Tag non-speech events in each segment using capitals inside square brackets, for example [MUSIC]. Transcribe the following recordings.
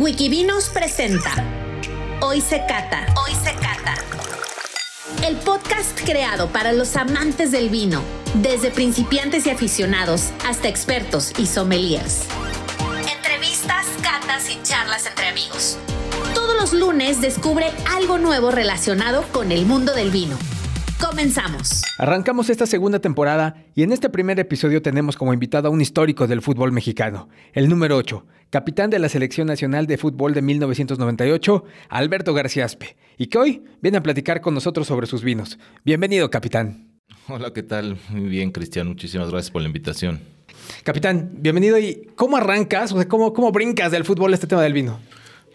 Wikivinos presenta Hoy se cata. Hoy se cata. El podcast creado para los amantes del vino, desde principiantes y aficionados hasta expertos y sommeliers. Entrevistas, catas y charlas entre amigos. Todos los lunes descubre algo nuevo relacionado con el mundo del vino. Comenzamos. Arrancamos esta segunda temporada y en este primer episodio tenemos como invitado a un histórico del fútbol mexicano, el número 8, capitán de la Selección Nacional de Fútbol de 1998, Alberto García Aspe, y que hoy viene a platicar con nosotros sobre sus vinos. Bienvenido, capitán. Hola, ¿qué tal? Muy bien, Cristian. Muchísimas gracias por la invitación. Capitán, bienvenido. ¿Y cómo arrancas? O sea, ¿cómo, cómo brincas del fútbol a este tema del vino?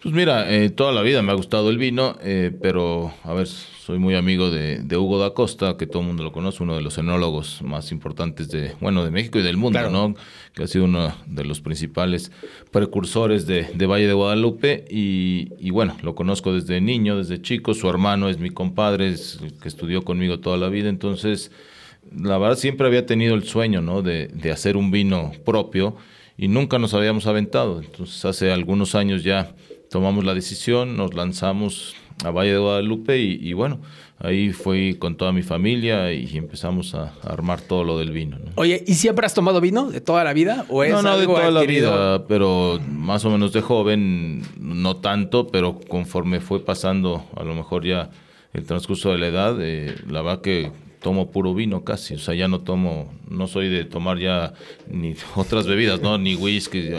Pues mira, eh, toda la vida me ha gustado el vino, eh, pero a ver, soy muy amigo de, Hugo da Costa, que todo el mundo lo conoce, uno de los enólogos más importantes de, bueno, de México y del mundo, ¿no? Que ha sido uno de los principales precursores de, Valle de Guadalupe. Y, bueno, lo conozco desde niño, desde chico. Su hermano es mi compadre, es el que estudió conmigo toda la vida. Entonces, la verdad, siempre había tenido el sueño, ¿no? De, de hacer un vino propio y nunca nos habíamos aventado. Entonces, hace algunos años ya tomamos la decisión, nos lanzamos a Valle de Guadalupe y, bueno, ahí fui con toda mi familia y empezamos a, armar todo lo del vino. Oye, ¿y siempre has tomado vino de toda la vida? ¿O es no, no, de toda la vida, pero más o menos de joven, no tanto, pero conforme fue pasando a lo mejor ya el transcurso de la edad, eh, la verdad que tomo puro vino casi, o sea, ya no tomo, no soy de tomar ya ni otras bebidas, ¿no? Ni whisky,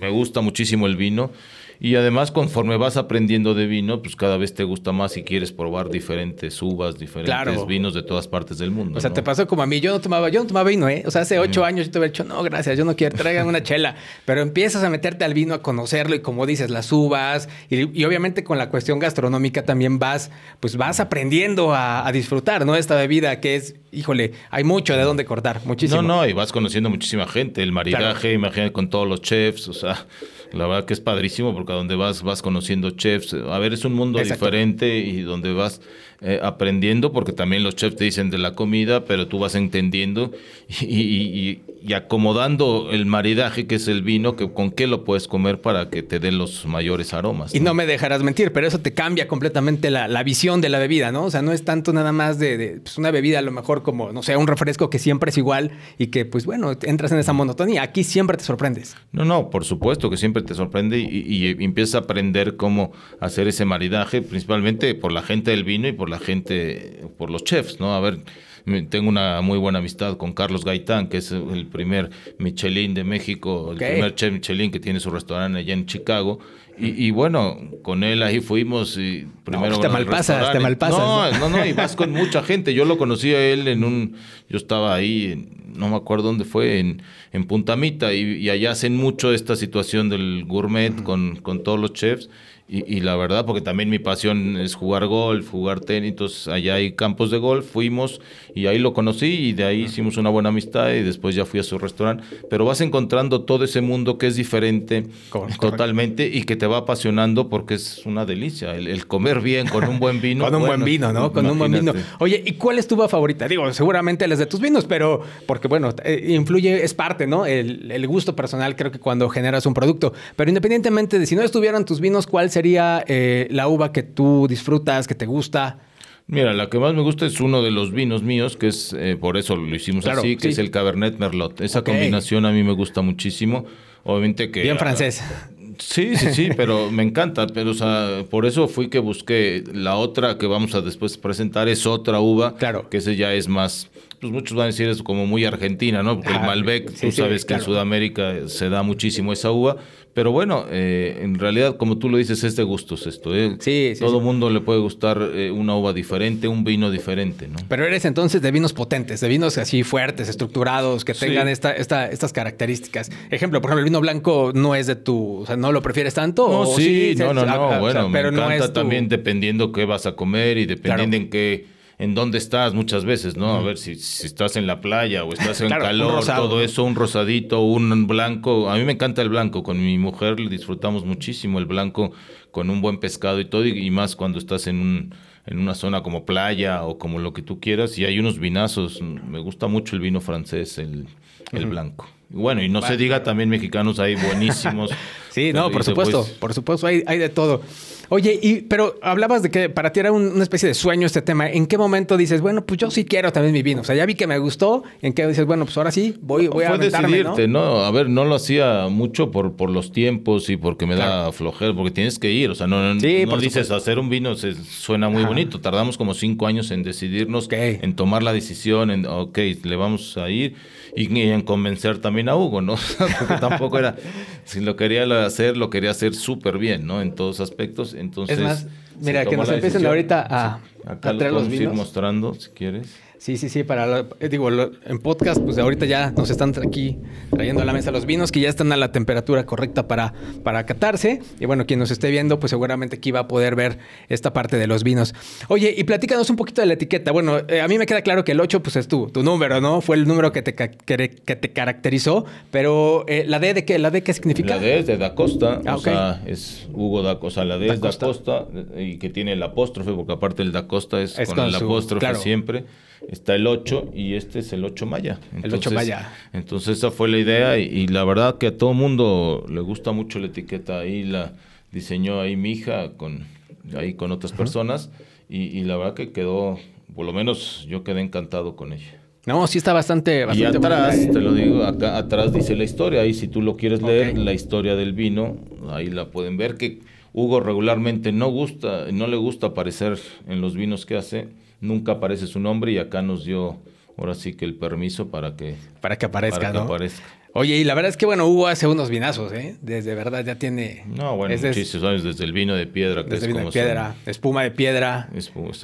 me gusta muchísimo el vino y además, conforme vas aprendiendo de vino, pues cada vez te gusta más y quieres probar diferentes uvas, diferentes vinos de todas partes del mundo. O sea, te pasó como a mí. Yo no tomaba, yo no tomaba vino, ¿eh? O sea, hace ocho años yo te había dicho, no, gracias, yo no quiero, traigan una chela. Pero empiezas a meterte al vino, a conocerlo y como dices, las uvas. Y, obviamente con la cuestión gastronómica también vas, pues vas aprendiendo a, disfrutar, ¿no? Esta bebida que es, híjole, hay mucho de dónde cortar, muchísimo. No, no, y vas conociendo muchísima gente, el maridaje, imagínate con todos los chefs, o sea la verdad que es padrísimo porque a donde vas vas conociendo chefs. A ver, es un mundo diferente y donde vas eh, aprendiendo, porque también los chefs te dicen de la comida, pero tú vas entendiendo [LAUGHS] y, acomodando el maridaje que es el vino, que con qué lo puedes comer para que te den los mayores aromas. Y no me dejarás mentir, pero eso te cambia completamente la, visión de la bebida, ¿no? O sea, no es tanto nada más de, pues, una bebida a lo mejor como, no sé, un refresco que siempre es igual y que, pues bueno, entras en esa monotonía. Aquí siempre te sorprendes. No, no, por supuesto que siempre te sorprende y, y empiezas a aprender cómo hacer ese maridaje, principalmente por la gente del vino y por la gente, por los chefs, ¿no? A ver, tengo una muy buena amistad con Carlos Gaitán, que es el primer Michelin de México, el primer chef Michelin que tiene su restaurante allá en Chicago. Y, bueno, con él ahí fuimos y primero... No, te malpasas, te malpasas. No, no, no, y vas con mucha gente. Yo lo conocí a él en un... Yo estaba ahí, no me acuerdo dónde fue, en, en Puntamita, y, allá hacen mucho esta situación del gourmet con, con todos los chefs. Y, la verdad, porque también mi pasión es jugar golf, jugar tenis, entonces allá hay campos de golf, fuimos y ahí lo conocí y de ahí hicimos una buena amistad y después ya fui a su restaurante. Pero vas encontrando todo ese mundo que es diferente totalmente y que te va apasionando porque es una delicia. El, comer bien con un buen vino. [LAUGHS] con un buen vino, ¿no? Con un buen vino. Oye, ¿y cuál es tu favorita? Digo, seguramente las de tus vinos, pero porque bueno, eh, influye, es parte, ¿no? El, el gusto personal creo que cuando generas un producto. Pero independientemente de si no estuvieran tus vinos, ¿cuál sería? Sería eh, la uva que tú disfrutas, que te gusta? Mira, la que más me gusta es uno de los vinos míos, que es, eh, por eso lo hicimos así, que es el Cabernet Merlot. Esa combinación a mí me gusta muchísimo. Obviamente que... Bien francés. Sí, sí, sí, [LAUGHS] pero me encanta. Pero, o sea, por eso fui que busqué la otra que vamos a después presentar, es otra uva. Claro. Que ese ya es más pues muchos van a decir es como muy argentina, ¿no? Porque el Malbec, tú sabes que en Sudamérica se da muchísimo esa uva, pero bueno, eh, en realidad, como tú lo dices, es de gustos esto. ¿eh? Sí, sí. Todo mundo le puede gustar eh, una uva diferente, un vino diferente, ¿no? Pero eres entonces de vinos potentes, de vinos así fuertes, estructurados, que tengan esta, esta, estas características. Ejemplo, por ejemplo, el vino blanco no es de tu, o sea, ¿no lo prefieres tanto? No, sí, no, no, no, bueno, me encanta también dependiendo qué vas a comer y dependiendo en qué en dónde estás muchas veces, ¿no? A ver si, estás en la playa o estás en calor, todo eso, un rosadito, un blanco. A mí me encanta el blanco, con mi mujer disfrutamos muchísimo el blanco con un buen pescado y todo, y, más cuando estás en un en una zona como playa o como lo que tú quieras, y hay unos vinazos, me gusta mucho el vino francés, el, el blanco. Bueno, y no se diga también mexicanos hay buenísimos. [LAUGHS] sí, no, por supuesto, por supuesto, hay, hay de todo. Oye, y, pero hablabas de que para ti era una especie de sueño este tema. ¿En qué momento dices, bueno, pues yo sí quiero también mi vino? O sea, ya vi que me gustó. ¿En qué dices, bueno, pues ahora sí, voy, voy a decidirte, ¿no? A ver, no lo hacía mucho por, por los tiempos y porque me da flojera, porque tienes que ir. O sea, no, no dices, hacer un vino se, suena muy bonito. Tardamos como cinco años en decidirnos, en tomar la decisión, en, ok, le vamos a ir y, en convencer también a Hugo, ¿no? [LAUGHS] Porque tampoco era, si lo quería hacer, lo quería hacer súper bien, ¿no? En todos aspectos. Entonces, es más, mira, que nos empiecen ahorita a, Acá a traer los vinos. ir mostrando, si quieres. Sí, sí, sí, para eh, digo, en podcast, pues ahorita ya nos están aquí trayendo a la mesa los vinos que ya están a la temperatura correcta para, para catarse. Y bueno, quien nos esté viendo, pues seguramente aquí va a poder ver esta parte de los vinos. Oye, y platícanos un poquito de la etiqueta. Bueno, eh, a mí me queda claro que el 8, pues es tu, tu número, ¿no? Fue el número que te, que, te caracterizó. Pero eh, la D de qué, la D qué significa? La D es de Da Costa, ah, o sea, es Hugo Da Costa. La D es Da Costa y que tiene el apóstrofe, porque aparte el Da Costa es, con, el apóstrofe siempre está el 8 y este es el 8 Maya. el 8 Maya. Entonces esa fue la idea y, la verdad que a todo mundo le gusta mucho la etiqueta. Ahí la diseñó ahí mi hija con, ahí con otras personas y, la verdad que quedó, por lo menos yo quedé encantado con ella. No, sí está bastante, bastante Y atrás, te lo digo, acá atrás dice la historia. Ahí si tú lo quieres leer, la historia del vino, ahí la pueden ver que Hugo regularmente no gusta, no le gusta aparecer en los vinos que hace nunca aparece su nombre y acá nos dio ahora sí que el permiso para que para que aparezca, ¿no? Oye, y la verdad es que bueno, Hugo hace unos vinazos, ¿eh? Desde verdad ya tiene No, bueno, muchísimos años desde el vino de piedra, que desde el vino de piedra, espuma de piedra.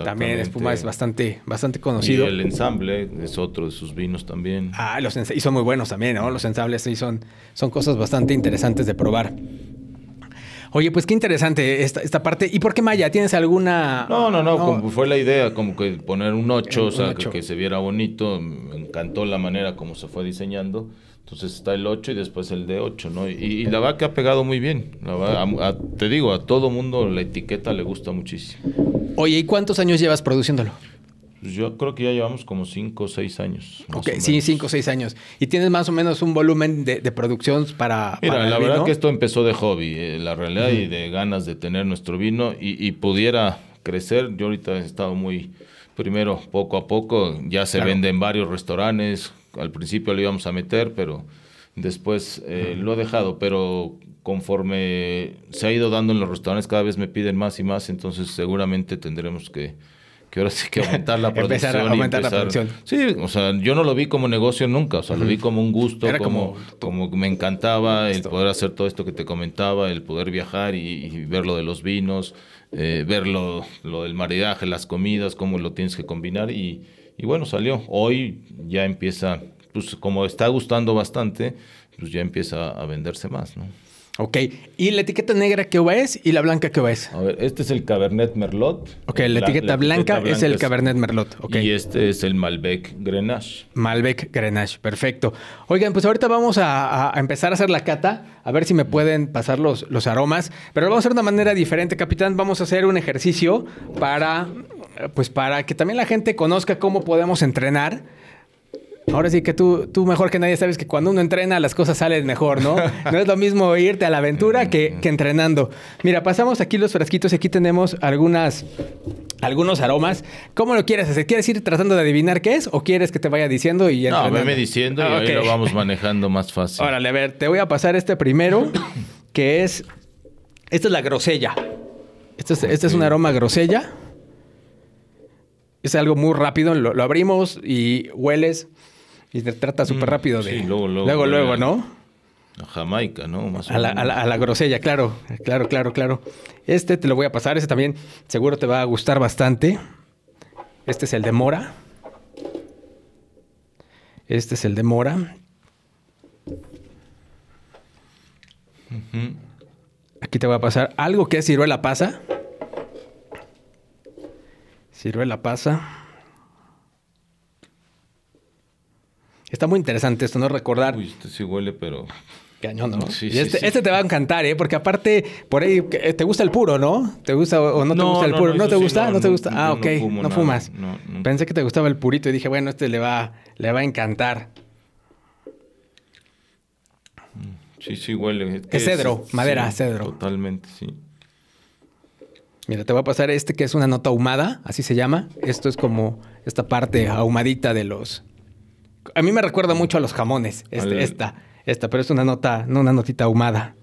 también espuma es bastante bastante conocido. Y el ensamble es otro de sus vinos también. Ah, los y son muy buenos también, ¿no? Los ensambles sí son son cosas bastante interesantes de probar. Oye, pues qué interesante esta, esta parte. ¿Y por qué Maya? ¿Tienes alguna...? No, no, no, Como fue la idea, como que poner un 8, o sea, Que, se viera bonito. Me encantó la manera como se fue diseñando. Entonces está el 8 y después el de 8, ¿no? Y, la verdad que ha pegado muy bien. te digo, a todo mundo la etiqueta le gusta muchísimo. Oye, ¿y cuántos años llevas produciéndolo? Pues yo creo que ya llevamos como 5 o 6 años. Ok, sí, 5 o 6 años. ¿Y tienes más o menos un volumen de, producción para... Mira, la verdad que esto empezó de hobby, eh, la realidad, y de ganas de tener nuestro vino y, pudiera crecer. Yo ahorita he estado muy, primero, poco a poco, ya se vende en varios restaurantes. Al principio lo íbamos a meter, pero después eh, lo he dejado. Pero conforme se ha ido dando en los restaurantes, cada vez me piden más y más, entonces seguramente tendremos que que ahora sí que aumentar la [LAUGHS] producción. aumentar la producción. Sí, o sea, yo no lo vi como negocio nunca, o sea, lo vi como un gusto, como, como, me encantaba el poder hacer todo esto que te comentaba, el poder viajar y, ver lo de los vinos, eh, ver lo, del maridaje, las comidas, cómo lo tienes que combinar y, y bueno, salió. Hoy ya empieza, pues como está gustando bastante, pues ya empieza a venderse más, ¿no? Ok. ¿Y la etiqueta negra qué es y la blanca qué es? A ver, este es el Cabernet Merlot. Ok, la, etiqueta, blanca, es el Cabernet Merlot. Okay. Y este es el Malbec Grenache. Malbec Grenache, perfecto. Oigan, pues ahorita vamos a, empezar a hacer la cata, a ver si me pueden pasar los, los aromas. Pero lo vamos a hacer de una manera diferente, capitán. Vamos a hacer un ejercicio para, pues para que también la gente conozca cómo podemos entrenar Ahora sí que tú, tú mejor que nadie sabes que cuando uno entrena las cosas salen mejor, ¿no? [LAUGHS] No es lo mismo irte a la aventura que, entrenando. Mira, pasamos aquí los frasquitos y aquí tenemos algunas, algunos aromas. ¿Cómo lo quieres hacer? ¿Quieres ir tratando de adivinar qué es o quieres que te vaya diciendo y No, veme diciendo y ahí lo vamos manejando más fácil. Órale, a ver, te voy a pasar este primero, [COUGHS] que es... Esta es la grosella. Este es, este es un aroma grosella. Es algo muy rápido. lo abrimos y hueles y se trata súper rápido de... Sí, luego, luego, luego, ¿no? A Jamaica, ¿no? Más a, la, a, la, grosella, claro, claro, claro, claro. Este te lo voy a pasar, este también seguro te va a gustar bastante. Este es el de mora. Este es el de mora. Aquí te voy a pasar algo que es ciruela pasa. Ciruela pasa. Está muy interesante esto, ¿no? Recordar. Uy, este sí huele, pero. Cañón, ¿no? Sí, sí, este, este, te va a encantar, ¿eh? Porque aparte, por ahí, te gusta el puro, ¿no? ¿Te gusta o no te gusta el puro? ¿No, te gusta? ¿No, te gusta? Ah, ok. No, fumas. Pensé que te gustaba el purito y dije, bueno, este le va, le va a encantar. Sí, sí, huele. Es cedro, madera, cedro. Totalmente, sí. Mira, te voy a pasar este que es una nota ahumada, así se llama. Esto es como esta parte ahumadita de los. A mí me recuerda mucho a los jamones, este, esta, esta, pero es una nota, no una notita ahumada.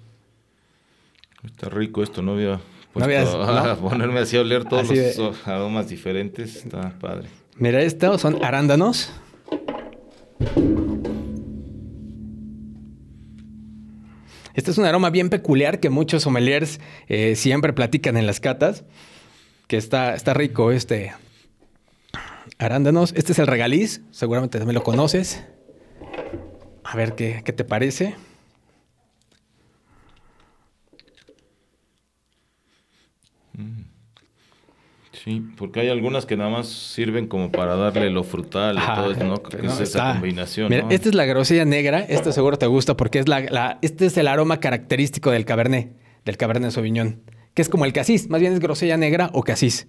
Está rico esto, no había puesto a ponerme así a oler todos los aromas diferentes. Está padre. Mira, estos son arándanos. Este es un aroma bien peculiar que muchos sommeliers eh, siempre platican en las catas, que está, está rico este arándanos. Este es el regaliz, seguramente también lo conoces. A ver qué, qué te parece. Sí, porque hay algunas que nada más sirven como para darle lo frutal y todo eso, ¿no? es esa combinación. Mira, esta es la grosella negra. Esta seguro te gusta porque es la, este es el aroma característico del Cabernet, del Cabernet Sauvignon, que es como el casis. Más bien es grosella negra o casis.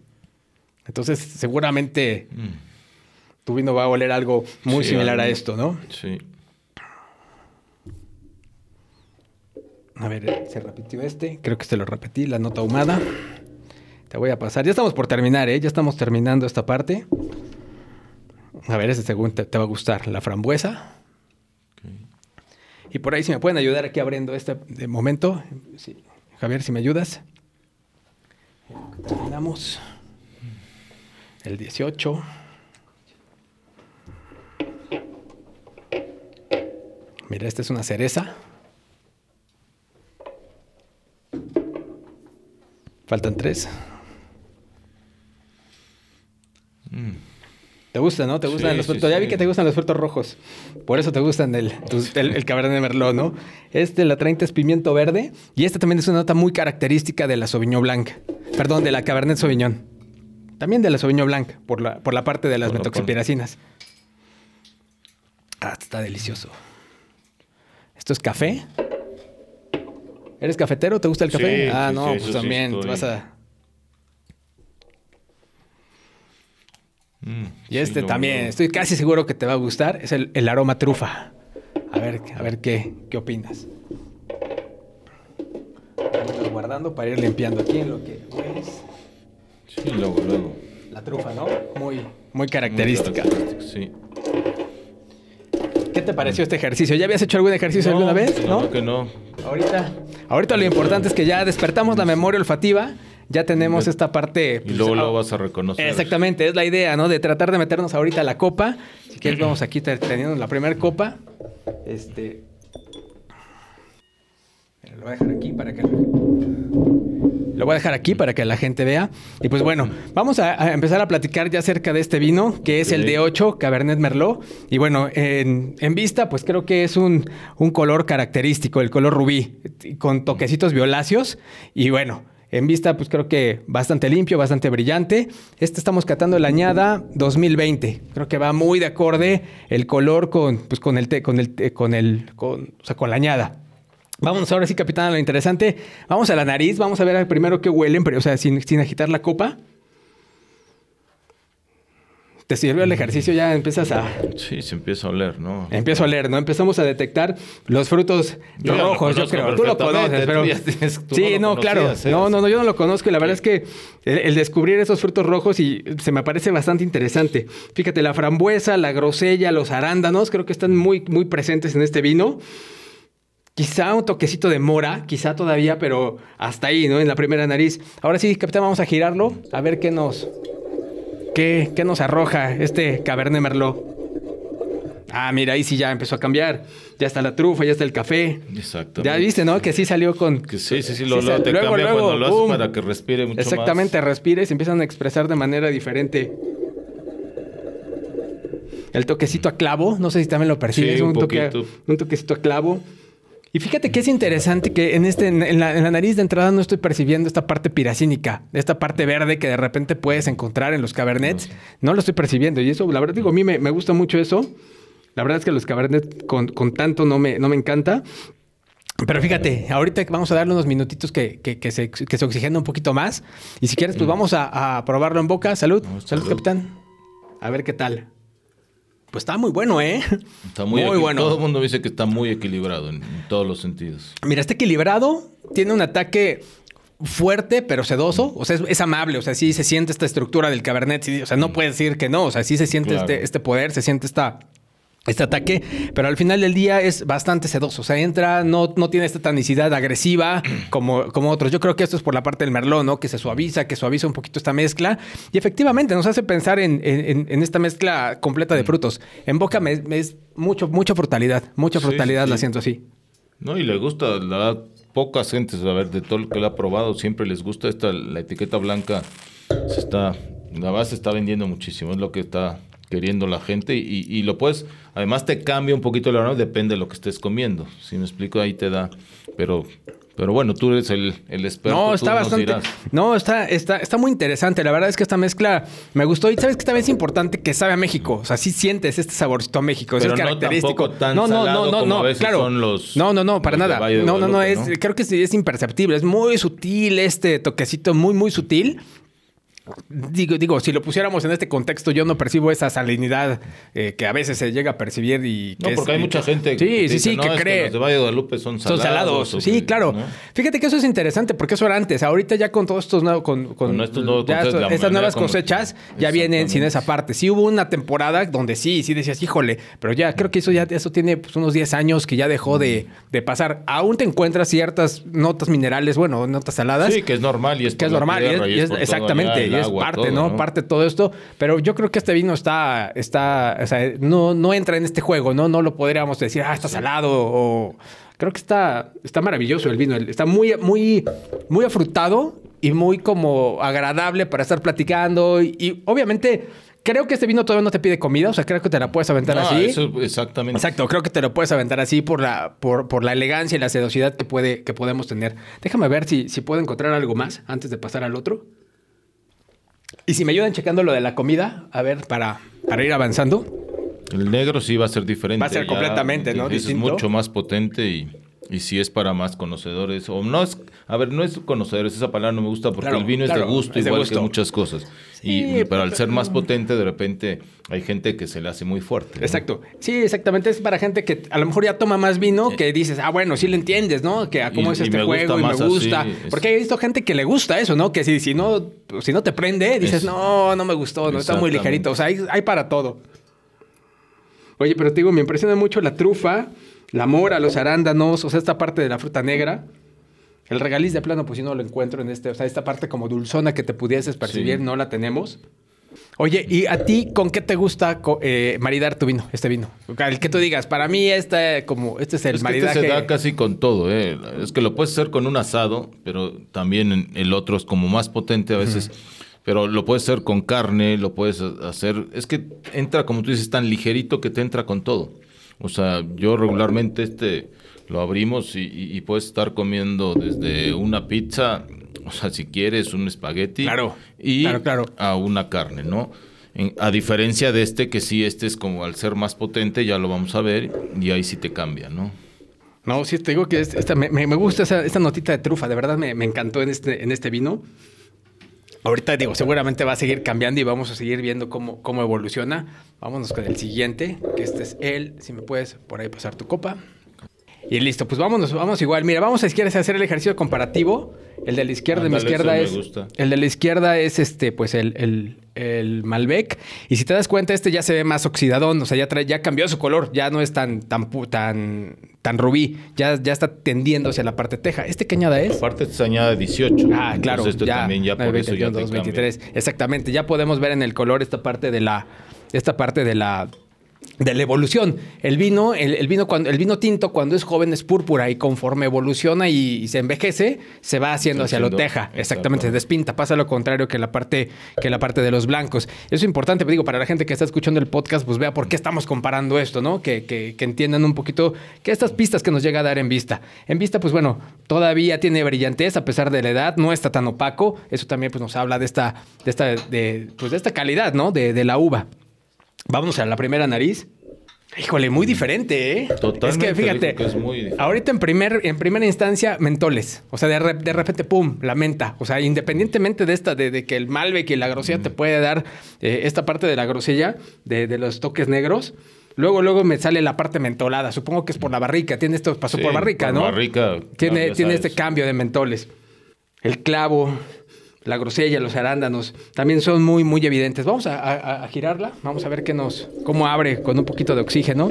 Entonces, seguramente mm. tu vino va a oler algo muy similar a esto, ¿no? Sí. A ver, se repitió este. Creo que se lo repetí, la nota ahumada. Te voy a pasar. Ya estamos por terminar, ¿eh? Ya estamos terminando esta parte. A ver, ese segundo te, va a gustar. La frambuesa. Y por ahí si me pueden ayudar aquí abriendo este de momento. Javier, si me ayudas. Terminamos. El 18. Mira, esta es una cereza. Faltan tres. Te gusta, ¿no? Te gustan los frutos. ya vi que te gustan los frutos rojos. Por eso te gustan el, el, Cabernet Merlot, ¿no? Este, la 30 es pimiento verde. Y esta también es una nota muy característica de la Sauvignon Blanc. Perdón, de la Cabernet Sauvignon. También de la Sauvignon Blanc, por la, por la parte de las metoxipiracinas. Ah, está delicioso. Esto es café. ¿Eres cafetero? ¿Te gusta el café? ah, no, pues también. Te vas a Mm, y este también, estoy casi seguro que te va a gustar, es el, aroma trufa. A ver, a ver qué, qué opinas. Estoy guardando para ir limpiando aquí en lo que. Sí, luego, luego. La trufa, ¿no? Muy, muy característica. sí. ¿Qué te pareció este ejercicio? ¿Ya habías hecho algún ejercicio alguna vez? No, que no. Ahorita, ahorita lo importante es que ya despertamos la memoria olfativa ya tenemos esta parte. y pues, luego lo ah, vas a reconocer. Exactamente, es la idea, ¿no? De tratar de meternos ahorita a la copa. Si quieres, vamos aquí teniendo la primera copa. Este. Lo voy a dejar aquí para que. Lo voy a dejar aquí para que la gente vea. Y pues bueno, vamos a, empezar a platicar ya acerca de este vino, que es el D8 Cabernet Merlot. Y bueno, en, vista, pues creo que es un, un color característico, el color rubí, con toquecitos violáceos. Y bueno, en vista, pues creo que bastante limpio, bastante brillante. Este estamos catando la añada 2020. Creo que va muy de acorde el color con, pues, con el, con el, con el, con, o sea, con la añada. Vamos ahora sí, capitán, a lo interesante. Vamos a la nariz, vamos a ver primero qué huelen, pero, o sea, sin, sin agitar la copa te sirve el ejercicio, ya empiezas a... Sí, se empieza a oler, ¿no? Empieza a oler, ¿no? Empezamos a detectar los frutos rojos, yo creo. Tú lo conoces, pero... sí, no, claro. ¿eh? No, no, no, yo no lo conozco y la verdad es que el, descubrir esos frutos rojos y se me parece bastante interesante. Fíjate, la frambuesa, la grosella, los arándanos, creo que están muy, muy presentes en este vino. Quizá un toquecito de mora, quizá todavía, pero hasta ahí, ¿no? En la primera nariz. Ahora sí, capitán, vamos a girarlo, a ver qué nos, ¿Qué, nos arroja este Cabernet Merlot? Ah, mira, ahí sí ya empezó a cambiar. Ya está la trufa, ya está el café. Exacto. Ya viste, ¿no? Que sí salió con. Que sí, sí, sí, lo, te cambia cuando lo haces para que respire mucho Exactamente, respire y se empiezan a expresar de manera diferente. El toquecito a clavo, no sé si también lo percibes, un, un toquecito a clavo. Y fíjate que es interesante que en, este, en la, nariz de entrada no estoy percibiendo esta parte piracínica, esta parte verde que de repente puedes encontrar en los cabernets. No lo estoy percibiendo. Y eso, la verdad, digo, a mí me, gusta mucho eso. La verdad es que los cabernets con, tanto no me, no me encanta. Pero fíjate, ahorita vamos a darle unos minutitos que, se, que se oxigena un poquito más. Y si quieres, pues vamos a, probarlo en boca. Salud. salud, capitán. A ver qué tal. Pues está muy bueno, ¿eh? Está muy, bueno. Todo el mundo dice que está muy equilibrado en, todos los sentidos. Mira, está equilibrado, tiene un ataque fuerte pero sedoso, o sea, es, amable, o sea, sí se siente esta estructura del Cabernet, o sea, no puede decir que no, o sea, sí se siente este, este poder, se siente esta este ataque, pero al final del día es bastante sedoso. O sea, entra, no, no tiene esta tanicidad agresiva [CLEARS THROAT] como, como otros. Yo creo que esto es por la parte del merlot, ¿no? Que se suaviza, que suaviza un poquito esta mezcla. Y efectivamente nos hace pensar en, esta mezcla completa de mm. frutos. En boca me, es mucho, mucha frutalidad, mucha frutalidad la siento así. No, y le gusta, la verdad, pocas gentes, a ver, de todo lo que lo ha probado, siempre les gusta esta, la etiqueta blanca. Se está, la base está vendiendo muchísimo, es lo que está queriendo la gente y, y lo puedes, además te cambia un poquito la hora, depende de lo que estés comiendo. Si me explico, ahí te da, pero pero bueno, tú eres el, el experto. No, está bastante. No, está, está, está muy interesante. La verdad es que esta mezcla me gustó. Y sabes que también es importante que sabe a México. O sea, sí sientes este saborcito a México. es característico. No, no, no, no, no, claro. no, no, no, para nada. No, no, no, es, creo que es imperceptible. Es muy sutil este toquecito, muy, muy sutil. Digo, digo, si lo pusiéramos en este contexto, yo no percibo esa salinidad eh, que a veces se llega a percibir y no, porque hay mucha gente que, sí, sí, que cree que los de Valle de Guadalupe son salados. Son salados. sí, claro. Fíjate que eso es interesante porque eso era antes. Ahorita ya con todos estos nuevos, con, con, estos nuevos estas nuevas cosechas ya vienen sin esa parte. Sí hubo una temporada donde sí, sí decías, híjole, pero ya creo que eso ya eso tiene pues, unos 10 años que ya dejó de, de, pasar. Aún te encuentras ciertas notas minerales, bueno, notas saladas. Sí, que es normal y es que es normal y es, exactamente es parte, ¿no? Parte de todo esto. Pero yo creo que este vino está, está, o sea, no, no entra en este juego, ¿no? No lo podríamos decir, ah, está salado o... Creo que está, está maravilloso el vino. Está muy, muy, muy afrutado y muy como agradable para estar platicando. Y, obviamente creo que este vino todavía no te pide comida, o sea, creo que te la puedes aventar así. Eso, exactamente. Exacto, creo que te lo puedes aventar así por la, por, por la elegancia y la sedosidad que, puede, que podemos tener. Déjame ver si, si puedo encontrar algo más antes de pasar al otro. Y si me ayudan checando lo de la comida, a ver, para, para ir avanzando. El negro sí va a ser diferente. Va a ser completamente, ¿no? Es mucho más potente y, y sí es para más conocedores. O no es, a ver, no es conocedores, esa palabra no me gusta porque el vino es de gusto, igual que muchas cosas. y pero al ser más potente, de repente hay gente que se le hace muy fuerte. Exacto. Sí, exactamente. Es para gente que a lo mejor ya toma más vino, que dices, ah, bueno, sí le entiendes, ¿no? Que a cómo es este juego y me gusta. Porque he visto gente que le gusta eso, ¿no? Que si, si, no, si no te prende, dices, no, no me gustó, no está muy ligerito. O sea, hay, hay para todo. Oye, pero te digo, me impresiona mucho la trufa, la mora, los arándanos, o sea, esta parte de la fruta negra. El regaliz de plano, pues si no lo encuentro en este, o sea, esta parte como dulzona que te pudieses percibir, no la tenemos. Oye, ¿y a ti con qué te gusta eh, maridar tu vino, este vino? El que tú digas, para mí este, como, este es el maridaje. este se da casi con todo, ¿eh? Es que lo puedes hacer con un asado, pero también el otro es como más potente a veces. Pero lo puedes hacer con carne, lo puedes hacer... Es que entra, como tú dices, tan ligerito que te entra con todo. O sea, yo regularmente este lo abrimos y puedes estar comiendo desde una pizza o sea, si quieres un espagueti claro, y a una carne, ¿no? a diferencia de este, que sí, este es como al ser más potente, ya lo vamos a ver, y ahí sí te cambia, ¿no? No, sí, te digo que esta, me, gusta esa, esta notita de trufa, de verdad me, encantó en este, en este vino. Ahorita digo, seguramente va a seguir cambiando y vamos a seguir viendo cómo, cómo evoluciona. Vámonos con el siguiente, que este es él. Si me puedes por ahí pasar tu copa. Y listo, pues vámonos, vamos igual. Mira, vamos a quieres hacer el ejercicio comparativo. El de la izquierda, mi izquierda es. El de la izquierda es este, pues el, el, el, Malbec. Y si te das cuenta, este ya se ve más oxidadón. O sea, ya trae, ya cambió su color. Ya no es tan, tan, tan, tan rubí. Ya, ya está tendiendo hacia la parte teja. ¿Este qué añada es? Aparte se añade 18. Ah, claro. Este ya, también ya por eso ya 23. Exactamente. Ya podemos ver en el color esta parte de la. Esta parte de la de la evolución. El vino, el, vino cuando, el vino tinto cuando es joven es púrpura y conforme evoluciona y, se envejece, se va haciendo hacia lo teja. Exactamente, se despinta. Pasa lo contrario que la parte, que la parte de los blancos. Eso es importante, digo, para la gente que está escuchando el podcast, pues vea por qué estamos comparando esto, ¿no? Que, que, que entiendan un poquito que estas pistas que nos llega a dar en vista. En vista, pues bueno, todavía tiene brillantez a pesar de la edad, no está tan opaco. Eso también pues, nos habla de esta, de esta, de, pues, de esta calidad, ¿no? De, de la uva. Vámonos a la primera nariz. Híjole, muy diferente, ¿eh? Totalmente. Es que fíjate, que es muy diferente. ahorita en, primer, en primera instancia, mentoles. O sea, de, re- de repente, pum, la menta. O sea, independientemente de esta, de, de que el Malbec y la grosella te puede dar eh, esta parte de la grosella, de, de los toques negros. Luego, luego me sale la parte mentolada. Supongo que es por la barrica. Tiene esto, pasó Sí, por barrica, por ¿no? barrica, Tiene, tiene este cambio de mentoles. El clavo, la grosella, los arándanos, también son muy, muy evidentes. Vamos a, a- a girarla. Vamos a ver qué nos, cómo abre con un poquito de oxígeno.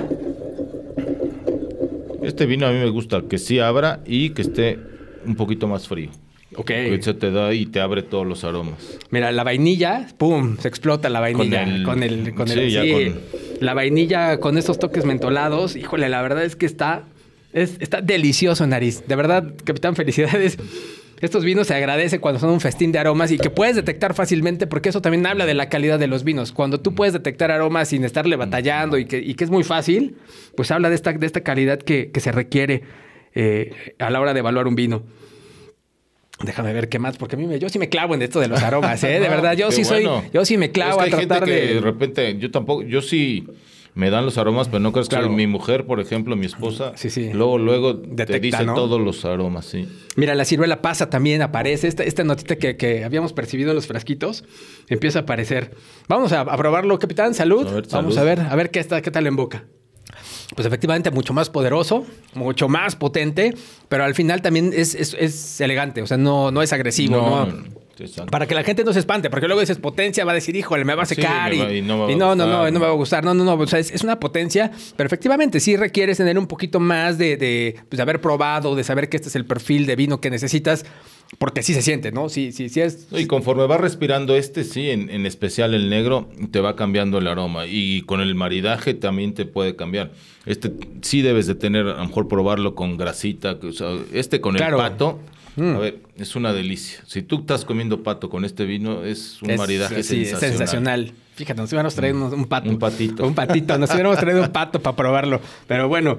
Este vino a mí me gusta que sí abra y que esté un poquito más frío. Ok. Que se te da y te abre todos los aromas. Mira, la vainilla, pum, se explota la vainilla. Con Con el, el- con el, sí, ya sí, con- La vainilla con estos toques mentolados, híjole, la verdad es que está, es- está delicioso, nariz. De verdad, capitán, felicidades. Estos vinos se agradece cuando son un festín de aromas y que puedes detectar fácilmente, porque eso también habla de la calidad de los vinos. Cuando tú puedes detectar aromas sin estarle batallando y que, y que es muy fácil, pues habla de esta, de esta calidad que, que se requiere eh, a la hora de evaluar un vino. Déjame ver qué más, porque a mí me, yo sí me clavo en esto de los aromas, ¿eh? De [LAUGHS] verdad, yo sí soy, yo sí me clavo Es que a hay tratar gente que de... de repente, yo tampoco, yo sí me dan los aromas, pero no crees Claro. que mi mujer, por ejemplo, mi esposa, Sí, sí. luego, luego Detecta, te dice ¿no? todos los aromas, sí. Mira, la ciruela pasa también, aparece. Esta, esta notita que, que habíamos percibido en los frasquitos empieza a aparecer. Vamos a, a probarlo, capitán. Salud. A ver, Vamos salud. a ver, a ver qué, está, qué tal en boca. Pues efectivamente, mucho más poderoso, mucho más potente, pero al final también es, es- es elegante, o sea, no, no es agresivo. No. Para que la gente no se espante, porque luego dices potencia, va a decir, híjole, me va a Sí, secar me y, va- y no y a no, no, no, me va a gustar. No, no, no. O sea, es, es una potencia, pero efectivamente sí requieres tener un poquito más de, de, pues, de haber probado, de saber que este es el perfil de vino que necesitas, porque sí se siente, ¿no? Sí, sí, sí es. Y conforme va respirando este, sí, en, en especial el negro, te va cambiando el aroma. Y con el maridaje también te puede cambiar. Este sí debes de tener, a lo mejor probarlo con grasita. que, o sea, este con Claro. el pato, Mm. a ver, es una delicia. Si tú estás comiendo pato con este vino, es un es- maridaje sí, es sensacional. sensacional. Fíjate, nos hubiéramos traído un, un pato. Un patito. Un patito. Nos hubiéramos traído un pato para probarlo. Pero bueno.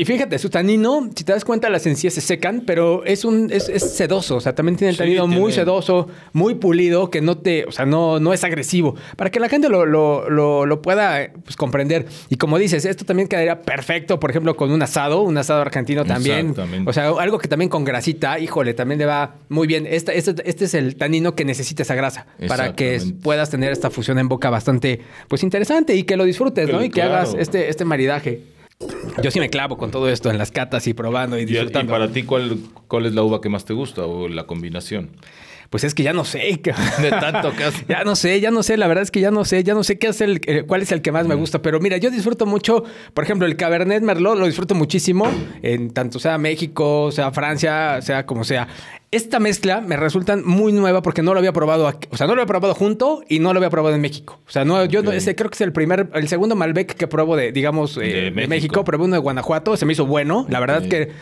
Y fíjate, su tanino, si te das cuenta, las encías se secan, pero es un es, es sedoso. O sea, también tiene el Sí, tanino muy sedoso, muy pulido, que no te, o sea, no, no es agresivo. Para que la gente lo, lo, lo, lo pueda pues, comprender. Y como dices, esto también quedaría perfecto, por ejemplo, con un asado, un asado argentino también. O sea, algo que también con grasita, híjole, también le va muy bien. Este, este, este es el tanino que necesita esa grasa para que puedas tener esta fusión en boca bastante, pues interesante y que lo disfrutes, ¿no? Y que hagas este, este maridaje. Yo sí me clavo con todo esto en las catas y probando y Y, y disfrutando. para ti, ¿cuál, ¿cuál es la uva que más te gusta o la combinación? Pues es que ya no sé. [LAUGHS] De tanto que has- Ya no sé, ya no sé, la verdad es que ya no sé, ya no sé qué es el, eh, cuál es el que más me gusta, pero mira, yo disfruto mucho, por ejemplo, el Cabernet Merlot lo disfruto muchísimo, en tanto sea México, sea Francia, sea como sea. Esta mezcla me resulta muy nueva porque no lo había probado aquí, o sea, no lo había probado junto y no lo había probado en México. O sea, no, yo no- ese creo que es el primer, el segundo Malbec que pruebo de, digamos, eh, de, México. México. probé uno de Guanajuato, se me hizo bueno, la verdad Ok. es que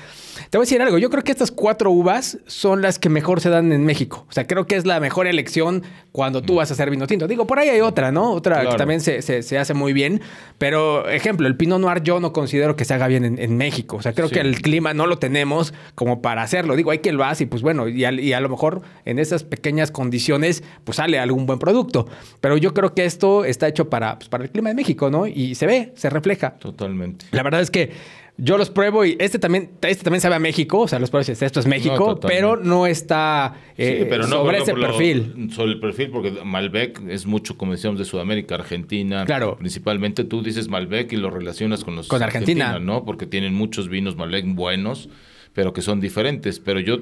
te voy a decir algo. Yo creo que estas cuatro uvas son las que mejor se dan en México. O sea, creo que es la mejor elección cuando tú vas a hacer vino tinto. Digo, por ahí hay otra, ¿no? Otra que también se, se- se hace muy bien. Pero, ejemplo, el Pinot Noir yo no considero que se haga bien en, en México. O sea, creo Sí. que el clima no lo tenemos como para hacerlo. Digo, hay que lo hace y pues bueno, y a lo mejor en esas pequeñas condiciones pues sale algún buen producto. Pero yo creo que esto está hecho para, pues, para el clima de México, ¿no? Y se ve, se refleja. Totalmente. La verdad es que yo los pruebo y este también, este también sabe a México, o sea, los pruebo y dices, esto es México, pero no está eh, Sí, pero no sobre ese perfil. Sobre el perfil, porque Malbec es mucho, como decíamos, de Sudamérica, Argentina. Claro. Principalmente tú dices Malbec y lo relacionas con los Con Argentina. ¿no? Porque tienen muchos vinos Malbec buenos, pero que son diferentes. Pero yo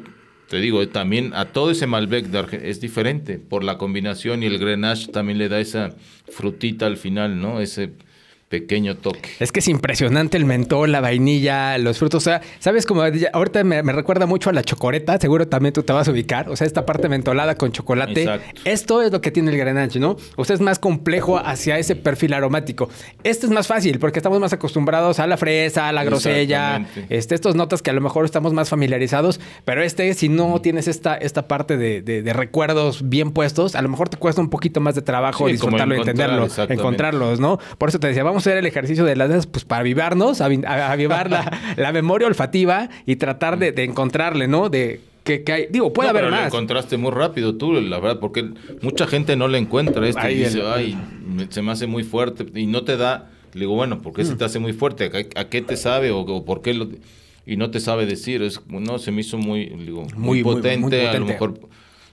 te digo, eh, también a todo ese Malbec de Arge- es diferente. Por la combinación y el Grenache también le da esa frutita al final, ¿no? Ese pequeño toque. Es que es impresionante el mentol, la vainilla, los frutos. O sea, ¿sabes? Como ya- ahorita me, me recuerda mucho a la chocoreta. Seguro también tú te vas a ubicar. O sea, esta parte mentolada con chocolate. Exacto. Esto es lo que tiene el Grenache, ¿no? O sea, es más complejo hacia ese perfil aromático. Este es más fácil porque estamos más acostumbrados a la fresa, a la grosella. Este, estos notas que a lo mejor estamos más familiarizados. Pero este, si no tienes esta, esta parte de, de- de recuerdos bien puestos, a lo mejor te cuesta un poquito más de trabajo Sí, disfrutarlo entenderlo. Encontrarlos, ¿no? Por eso te decía, vamos a hacer el ejercicio de las veces, pues para avivarnos, avi- a- avivar la, [LAUGHS] la memoria olfativa y tratar de, de encontrarle, ¿no? De que, que hay, digo, puede No, haber pero lo más. encontraste muy rápido tú, la verdad, porque mucha gente no le encuentra esto Ahí y dice, el- ay, se me hace muy fuerte y no te da Le digo, bueno, ¿por qué se te hace muy fuerte? ¿A, qué te sabe o, por qué lo...? Y no te sabe decir, es, no, se me hizo muy, digo, muy, potente, a lo mejor...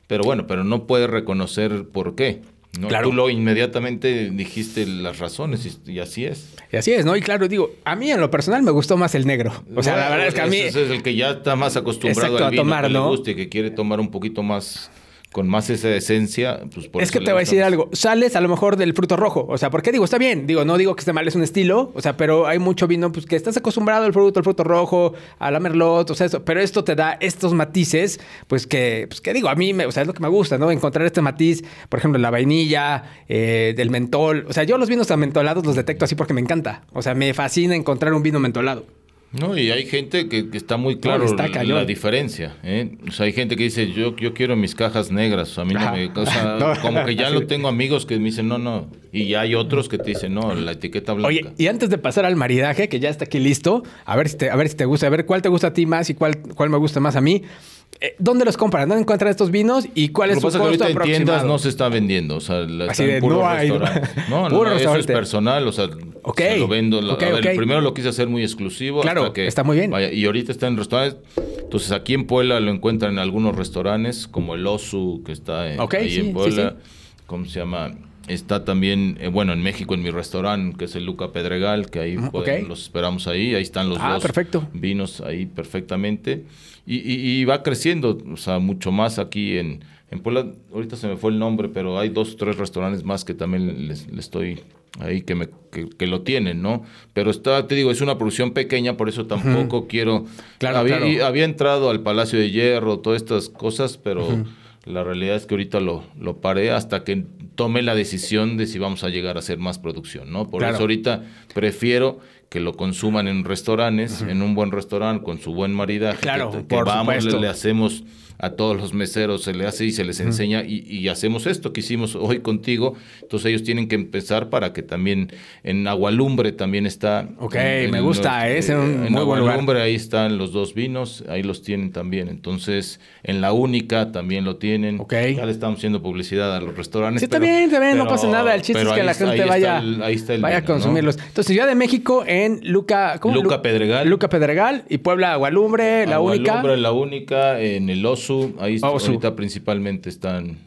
Pero bueno, pero no puede reconocer por qué. ¿No? Claro. Tú lo inmediatamente dijiste las razones y, así es. Y así es, ¿no? Y claro, digo, a mí en lo personal me gustó más el negro. O sea, la verdad es que a mí... Ese es el que ya está más acostumbrado al vino, a tomar, que le y que quiere tomar un poquito más con más esa esencia, pues por Es que te voy a decir algo. Sales a lo mejor del fruto rojo. O sea, ¿por qué digo? Está bien. Digo, no digo que esté mal, es un estilo. O sea, pero hay mucho vino pues que estás acostumbrado al fruto, al fruto rojo, a la merlot, o sea, eso. Pero esto te da estos matices, pues que, pues que digo, a mí, me, o sea, es lo que me gusta, ¿no? Encontrar este matiz, por ejemplo, la vainilla, eh, del mentol. O sea, yo los vinos mentolados los detecto así porque me encanta. O sea, me fascina encontrar un vino mentolado. No, y hay gente que, está muy claro la, diferencia. ¿eh? O sea, hay gente que dice, yo, yo quiero mis cajas negras. A mí no me... [LAUGHS] como que ya [LAUGHS] lo tengo amigos que me dicen, no, no. Y ya hay otros que te dicen, no, la etiqueta blanca. Oye, y antes de pasar al maridaje, que ya está aquí listo, a ver si te, a ver si te gusta, a ver cuál te gusta a ti más y cuál, cuál me gusta más a mí. Eh, ¿Dónde los compran? ¿Dónde encuentran estos vinos? ¿Y cuál es su costo que en tiendas no se está vendiendo. O sea, Así de, no hay. [LAUGHS] No, no, eso es personal. O sea, se lo vendo. primero lo quise hacer muy exclusivo. Claro, que, está muy bien. y ahorita está en restaurantes. Entonces, aquí en Puebla lo encuentran en algunos restaurantes, como el Osu, que está ahí en Puebla. ¿Cómo se llama? Está también, eh, bueno, en México, en mi restaurante, que es el Luca Pedregal, que ahí los esperamos ahí. Ahí están los ah, dos vinos ahí perfectamente. Y, va creciendo, o sea, mucho más aquí en, en Puebla. Ahorita se me fue el nombre, pero hay dos o tres restaurantes más que también les, estoy ahí que, me, que, lo tienen, ¿no? Pero está, te digo, es una producción pequeña, por eso tampoco quiero... Claro, había, había, entrado al Palacio de Hierro, todas estas cosas, pero la realidad es que ahorita lo, lo paré hasta que tome la decisión de si vamos a llegar a hacer más producción, ¿no? Por eso ahorita prefiero que lo consuman en restaurantes, en un buen restaurante, con su buen maridaje. Claro, que, vamos, le, hacemos a todos los meseros, se le hace y se les enseña y, hacemos esto que hicimos hoy contigo. Entonces ellos tienen que empezar para que también en Agualumbre también está. Ok, me gusta, ¿eh? es un en Agualumbre ahí están los dos vinos, ahí los tienen también. Entonces en La Única también lo tienen. Ok. Ya le estamos haciendo publicidad a los restaurantes. Sí, también, también, no pasa nada. El chiste es que la gente vaya, vaya a consumirlos. Entonces Ciudad de México en en Luca, ¿cómo? Luca Pedregal. Luca Pedregal y Puebla Agualumbre, La Única. Agualumbre, La Única, en el Osu, ahí ahorita principalmente están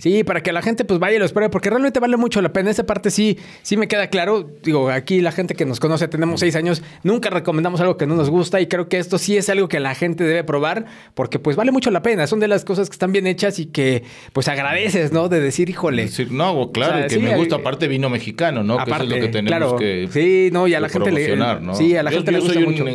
Sí, para que la gente pues vaya y lo espere, porque realmente vale mucho la pena. Esa parte sí, sí me queda claro. Digo, aquí la gente que nos conoce, tenemos seis años, nunca recomendamos algo que no nos gusta y creo que esto sí es algo que la gente debe probar, porque pues vale mucho la pena. Son de las cosas que están bien hechas y que pues agradeces, ¿no? De decir, híjole. no, claro, que me gusta aparte vino mexicano, ¿no? Aparte, que es lo que tenemos claro, que Sí, no, y a la gente le... ¿no? Sí, a la gente le gusta mucho.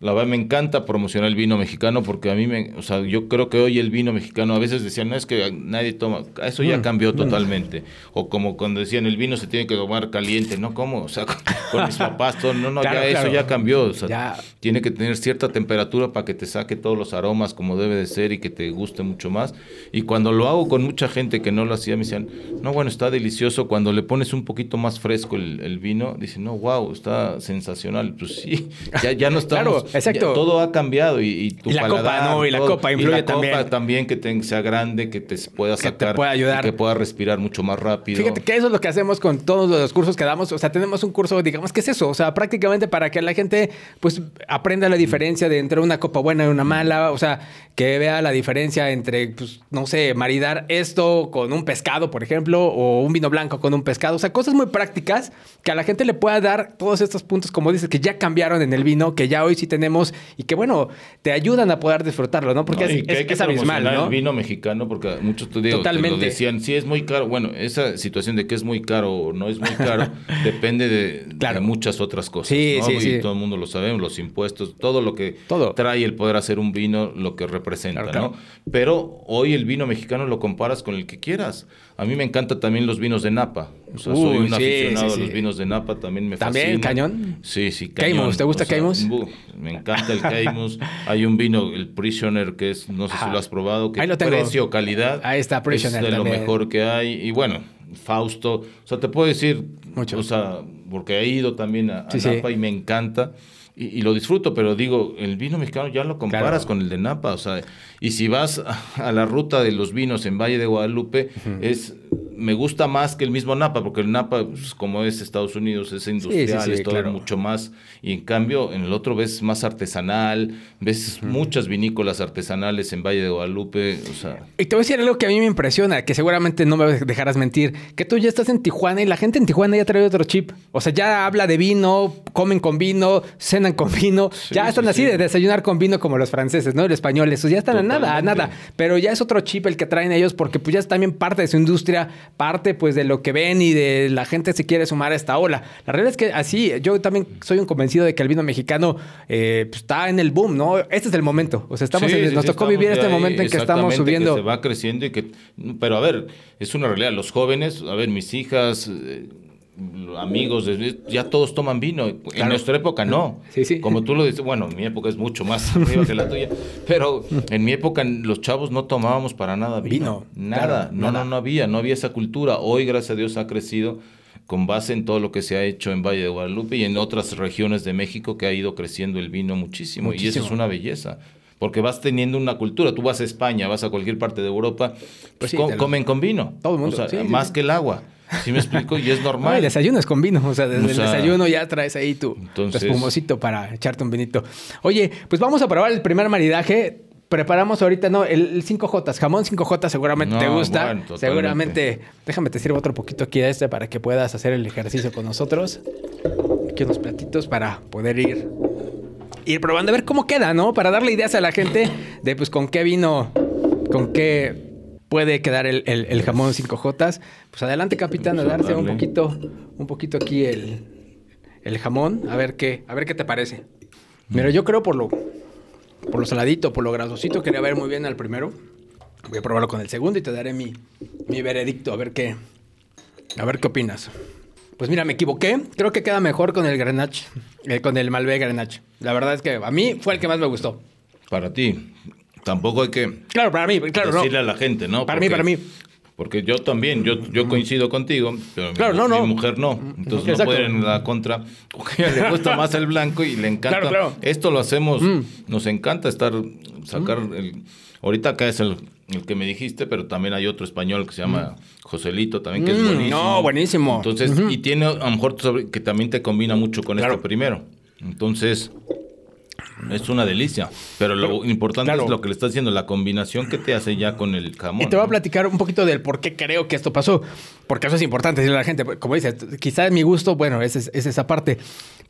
La verdad me encanta promocionar el vino mexicano porque a mí me, o sea, yo creo que hoy el vino mexicano a veces decían, no es que nadie toma, eso ya mm, cambió mm. totalmente. O como cuando decían, el vino se tiene que tomar caliente, ¿no? ¿Cómo? O sea, con, mis [LAUGHS] papás, todo, no, no, ya eso ya cambió. O sea, tiene que tener cierta temperatura para que te saque todos los aromas como debe de ser y que te guste mucho más. Y cuando lo hago con mucha gente que no lo hacía, me decían, no, bueno, está delicioso. Cuando le pones un poquito más fresco el, vino, dicen, no, wow, está sensacional. Pues sí, ya, ya no [LAUGHS] estamos... Exacto. todo ha cambiado y, tu y la copa, no, y la copa influye y la también. Copa también que sea grande, que te pueda sacar, que te ayudar, que pueda respirar mucho más rápido. Fíjate que eso es lo que hacemos con todos los cursos que damos, o sea, tenemos un curso, digamos, ¿qué es eso? O sea, prácticamente para que la gente pues aprenda la diferencia de entre una copa buena y una mala, o sea, que vea la diferencia entre pues no sé, maridar esto con un pescado, por ejemplo, o un vino blanco con un pescado, o sea, cosas muy prácticas que a la gente le pueda dar todos estos puntos como dices que ya cambiaron en el vino, que ya hoy sí tenemos y que, bueno, te ayudan a poder disfrutarlo, ¿no? Porque es, que es, abismal, ¿no? El vino mexicano, porque muchos te digo, Totalmente. Te lo decían, sí es muy caro. Bueno, esa situación de que es muy caro o no es muy caro [LAUGHS] depende de, muchas otras cosas. Sí, sí, sí. todo el mundo lo sabemos, los impuestos, todo lo que trae el poder hacer un vino, lo que representa, ¿no? Pero hoy el vino mexicano lo comparas con el que quieras. A mí me encantan también los vinos de Napa. O sea, soy un aficionado a los vinos de Napa, también me ¿También cañón? Sí, sí, cañón. ¿te gusta o Me encanta el Caymus. Hay un vino, el Prisoner, que es, no sé si lo has probado, que Ahí precio, calidad. Ahí está, Prisoner Es de lo mejor que hay. Y bueno, Fausto. O sea, te puedo decir, Mucho. o sea, porque he ido también a, Napa y me encanta. Y, lo disfruto, pero digo, el vino mexicano ya lo comparas con el de Napa, o sea, y si vas a, la ruta de los vinos en Valle de Guadalupe, es me gusta más que el mismo Napa, porque el Napa, pues, como es Estados Unidos, es industrial, es todo mucho más. Y en cambio, en el otro ves más artesanal, ves muchas vinícolas artesanales en Valle de Guadalupe. O sea. Y te voy a decir algo que a mí me impresiona, que seguramente no me dejarás mentir, que tú ya estás en Tijuana y la gente en Tijuana ya trae otro chip. O sea, ya habla de vino, comen con vino, cenan con vino, ya están así de desayunar con vino como los franceses, ¿no? Los españoles, ya están a nada, a nada. Pero ya es otro chip el que traen ellos porque pues ya es también parte de su industria parte pues de lo que ven y de la gente se quiere sumar a esta ola. La realidad es que así, yo también soy un convencido de que el vino mexicano eh, pues, está en el boom, ¿no? Este es el momento. O sea, estamos nos tocó vivir este momento en que estamos subiendo. Que se va creciendo y que. Pero a ver, es una realidad. Los jóvenes, a ver, mis hijas. Eh, amigos, ya todos toman vino. En nuestra época no. Como tú lo dices, bueno, mi época es mucho más [LAUGHS] arriba que la tuya, pero en mi época los chavos no tomábamos para nada vino. nada. no, no, no había, no había esa cultura. Hoy, gracias a Dios, ha crecido con base en todo lo que se ha hecho en Valle de Guadalupe y en otras regiones de México que ha ido creciendo el vino muchísimo. Y eso es una belleza porque vas teniendo una cultura. Tú vas a España, vas a cualquier parte de Europa, pues, comen con vino. Todo el mundo. más que el agua. ¿Sí me explico? Y es normal. No, el desayuno es con vino. O sea, desde el desayuno ya traes ahí tu, espumosito para echarte un vinito. Oye, pues vamos a probar el primer maridaje. Preparamos ahorita, ¿no? El 5J, jamón 5J seguramente te gusta. seguramente. Déjame te sirvo otro poquito aquí de este para que puedas hacer el ejercicio con nosotros. Aquí unos platitos para poder ir, ir probando a ver cómo queda, ¿no? Para darle ideas a la gente de pues con qué vino, con qué puede quedar el, jamón 5J. Pues adelante, capitán, a darse un poquito, un poquito aquí el, el, jamón, a ver qué, a ver qué te parece. Mira, yo creo por lo, por lo saladito, por lo grasosito, quería ver muy bien al primero. Voy a probarlo con el segundo y te daré mi, mi veredicto, a ver qué, a ver qué opinas. Pues mira, me equivoqué. Creo que queda mejor con el Grenache, eh, con el Malbec Grenache. La verdad es que a mí fue el que más me gustó. Para ti. Tampoco hay que claro, para mí, claro, decirle a la gente, ¿no? Para mí, para mí. Porque yo también, yo, yo coincido contigo, pero claro, mi, no, no. mujer no. Entonces no pueden la contra. Porque a ella le gusta más el blanco y le encanta. Claro, claro. Esto lo hacemos, mm. nos encanta estar, sacar mm. el... Ahorita acá es el, el, que me dijiste, pero también hay otro español que se llama mm. Joselito también, que es buenísimo. No, buenísimo. Entonces, y tiene a lo mejor que también te combina mucho con este primero. Entonces, es una delicia. Pero lo importante es lo que le está haciendo, la combinación que te hace ya con el jamón. Y te voy a platicar un poquito del por qué creo que esto pasó. Porque eso es importante decirle a la gente. Como dices, quizás mi gusto, bueno, es, es esa parte.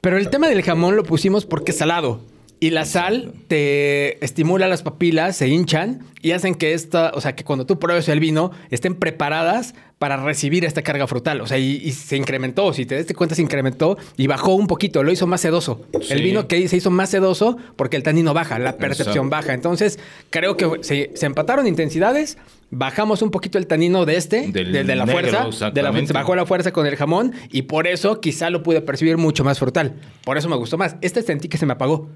Pero el tema del jamón lo pusimos porque es salado. Y la sal te estimula las papilas, se hinchan y hacen que esta, o sea, que cuando tú pruebes el vino estén preparadas para recibir esta carga frutal. O sea, y, se incrementó, si te das cuenta, se incrementó y bajó un poquito, lo hizo más sedoso. El vino que se hizo más sedoso porque el tanino baja, la percepción baja. Entonces, creo que se, empataron intensidades, bajamos un poquito el tanino de este, de, la fuerza, de la, bajó la fuerza con el jamón y por eso quizá lo pude percibir mucho más frutal. Por eso me gustó más. Este sentí que se me apagó.